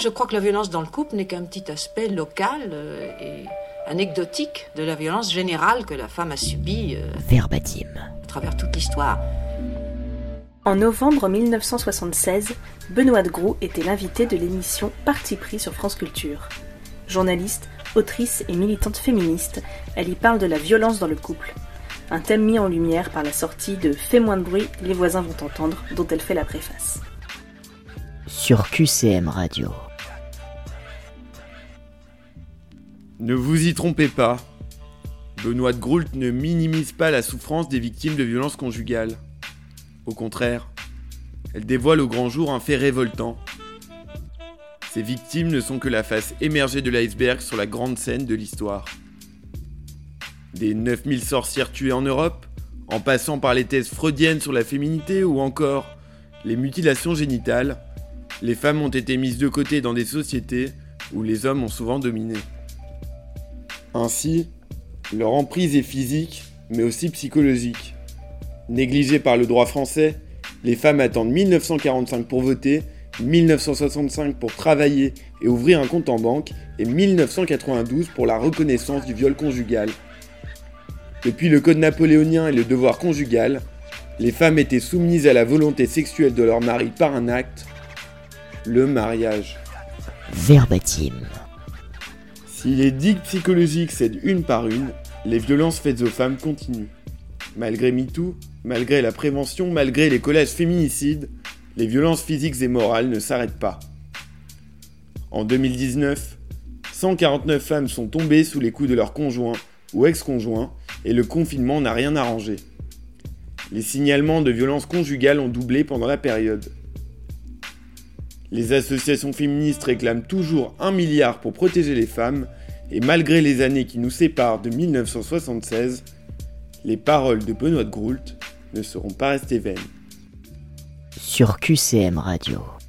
Je crois que la violence dans le couple n'est qu'un petit aspect local euh, et anecdotique de la violence générale que la femme a subie euh, Verbatim. à travers toute l'histoire. En novembre 1976, Benoît de Groux était l'invité de l'émission Parti pris sur France Culture. Journaliste, autrice et militante féministe, elle y parle de la violence dans le couple. Un thème mis en lumière par la sortie de Fais moins de bruit, les voisins vont entendre, dont elle fait la préface. Sur QCM Radio. Ne vous y trompez pas. Benoît de Groult ne minimise pas la souffrance des victimes de violences conjugales. Au contraire, elle dévoile au grand jour un fait révoltant. Ces victimes ne sont que la face émergée de l'iceberg sur la grande scène de l'histoire. Des 9000 sorcières tuées en Europe, en passant par les thèses freudiennes sur la féminité ou encore les mutilations génitales, les femmes ont été mises de côté dans des sociétés où les hommes ont souvent dominé. Ainsi, leur emprise est physique, mais aussi psychologique. Négligées par le droit français, les femmes attendent 1945 pour voter, 1965 pour travailler et ouvrir un compte en banque, et 1992 pour la reconnaissance du viol conjugal. Depuis le Code napoléonien et le devoir conjugal, les femmes étaient soumises à la volonté sexuelle de leur mari par un acte, le mariage. Verbatim. Si les digues psychologiques cèdent une par une, les violences faites aux femmes continuent. Malgré MeToo, malgré la prévention, malgré les collèges féminicides, les violences physiques et morales ne s'arrêtent pas. En 2019, 149 femmes sont tombées sous les coups de leur conjoint ou ex-conjoint et le confinement n'a rien arrangé. Les signalements de violences conjugales ont doublé pendant la période. Les associations féministes réclament toujours un milliard pour protéger les femmes, et malgré les années qui nous séparent de 1976, les paroles de Benoît Groult ne seront pas restées vaines. Sur QCM Radio.